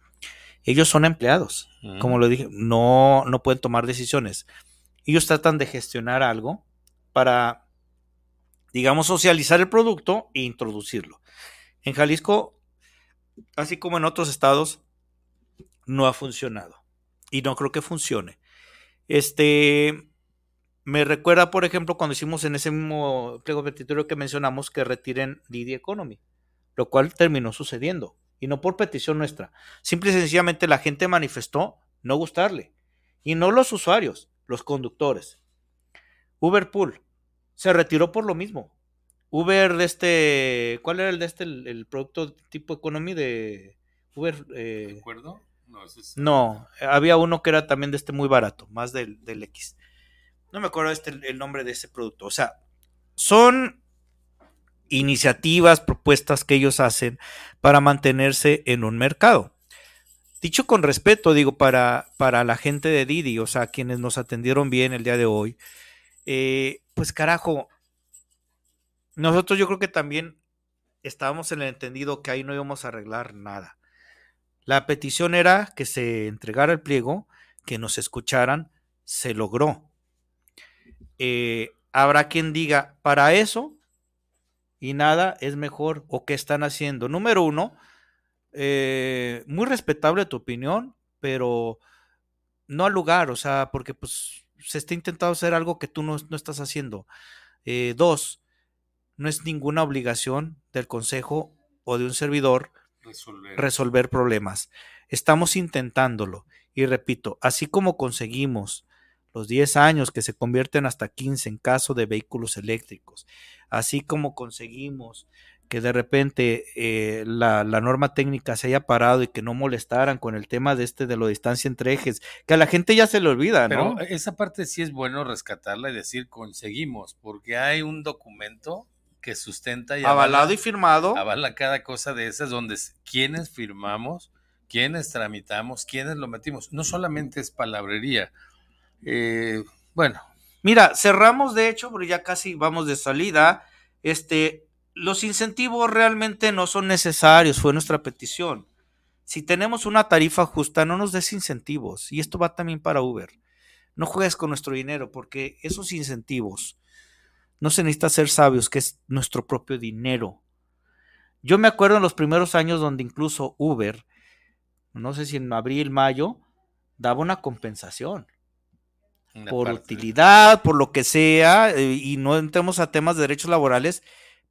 Ellos son empleados, como lo dije, no, no pueden tomar decisiones. Ellos tratan de gestionar algo para, digamos, socializar el producto e introducirlo. En Jalisco, así como en otros estados, no ha funcionado. Y no creo que funcione. Este, me recuerda, por ejemplo, cuando hicimos en ese mismo pliego petitorio que mencionamos que retiren Didi Economy, lo cual terminó sucediendo. Y no por petición nuestra. Simple y sencillamente la gente manifestó no gustarle. Y no los usuarios, los conductores. Uberpool se retiró por lo mismo. Uber de este, ¿cuál era el de este, el, el producto tipo economy de Uber? ¿De eh, acuerdo? No, es- no, había uno que era también de este muy barato, más del, del X. No me acuerdo este, el nombre de ese producto. O sea, son iniciativas, propuestas que ellos hacen para mantenerse en un mercado. Dicho con respeto, digo, para, para la gente de Didi, o sea, quienes nos atendieron bien el día de hoy, eh, pues carajo, nosotros yo creo que también estábamos en el entendido que ahí no íbamos a arreglar nada. La petición era que se entregara el pliego, que nos escucharan, se logró. Eh, habrá quien diga, para eso y nada es mejor o qué están haciendo. Número uno, eh, muy respetable tu opinión, pero no al lugar, o sea, porque pues se está intentando hacer algo que tú no, no estás haciendo. Eh, dos, no es ninguna obligación del consejo o de un servidor resolver. resolver problemas. Estamos intentándolo. Y repito, así como conseguimos los 10 años que se convierten hasta 15 en caso de vehículos eléctricos, así como conseguimos que de repente eh, la, la, norma técnica se haya parado y que no molestaran con el tema de este de la distancia entre ejes, que a la gente ya se le olvida, Pero ¿no? esa parte sí es bueno rescatarla y decir conseguimos, porque hay un documento que sustenta y avalado avala, y firmado. Avala cada cosa de esas donde quienes firmamos, quienes tramitamos, quienes lo metimos. No solamente es palabrería. Eh, bueno. Mira, cerramos de hecho, pero ya casi vamos de salida. Este, los incentivos realmente no son necesarios, fue nuestra petición. Si tenemos una tarifa justa, no nos des incentivos. Y esto va también para Uber. No juegues con nuestro dinero, porque esos incentivos no se necesita ser sabios, que es nuestro propio dinero. Yo me acuerdo en los primeros años donde incluso Uber, no sé si en abril, mayo, daba una compensación. Una por parte. utilidad, por lo que sea, eh, y no entremos a temas de derechos laborales,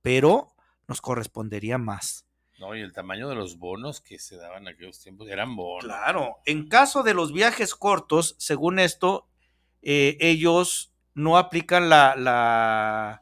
pero nos correspondería más. No, y el tamaño de los bonos que se daban en aquellos tiempos eran bonos. Claro, en caso de los viajes cortos, según esto, eh, ellos no aplican la, la,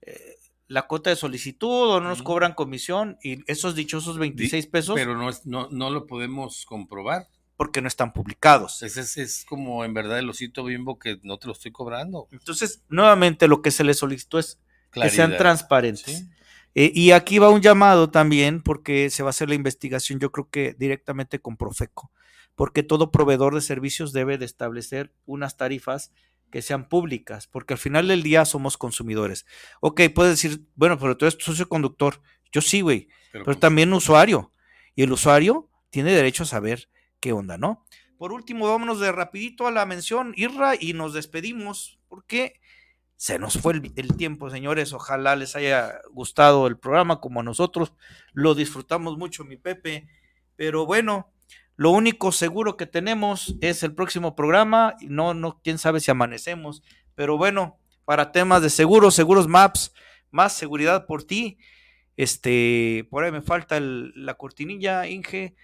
eh, la cuota de solicitud o no nos cobran comisión y esos dichosos 26 pesos. Pero no, es, no, no lo podemos comprobar. Porque no están publicados. Es, es, es, como en verdad el osito bimbo que no te lo estoy cobrando. Entonces, nuevamente lo que se les solicitó es Claridad. que sean transparentes. ¿Sí? Eh, y aquí va un llamado también porque se va a hacer la investigación, yo creo que directamente con Profeco, porque todo proveedor de servicios debe de establecer unas tarifas que sean públicas, porque al final del día somos consumidores. Ok, puedes decir, bueno, pero tú eres socio conductor. Yo sí, güey, pero, pero también usuario. Y el usuario tiene derecho a saber qué onda, ¿no? Por último, vámonos de rapidito a la mención, Irra, y nos despedimos, porque se nos fue el, tiempo, señores. Ojalá les haya gustado el programa como a nosotros. Lo disfrutamos mucho, mi Pepe. Pero bueno, lo único seguro que tenemos es el próximo programa. No, no, quién sabe si amanecemos. Pero bueno, para temas de seguros, seguros maps, más seguridad por ti. Este, por ahí me falta la cortinilla, Inge.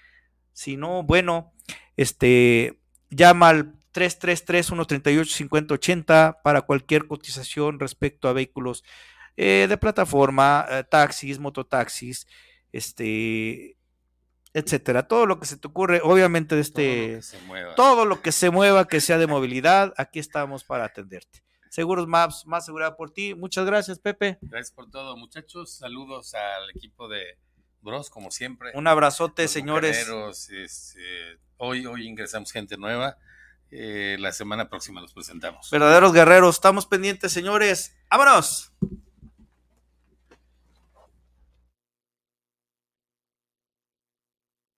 Si no, bueno, este, llama al 333-138-5080 para cualquier cotización respecto a vehículos eh, de plataforma, eh, taxis, mototaxis, este, etcétera. Todo lo que se te ocurre, obviamente, de este, todo lo, mueva. todo lo que se mueva, que sea de movilidad, aquí estamos para atenderte. Seguros Maps, más seguridad por ti. Muchas gracias, Pepe. Gracias por todo, muchachos. Saludos al equipo de Bros, como siempre. Un abrazote, Los señores. Este, hoy, hoy ingresamos gente nueva. Eh, la semana próxima los presentamos. Verdaderos guerreros, estamos pendientes, señores. ¡Vámonos!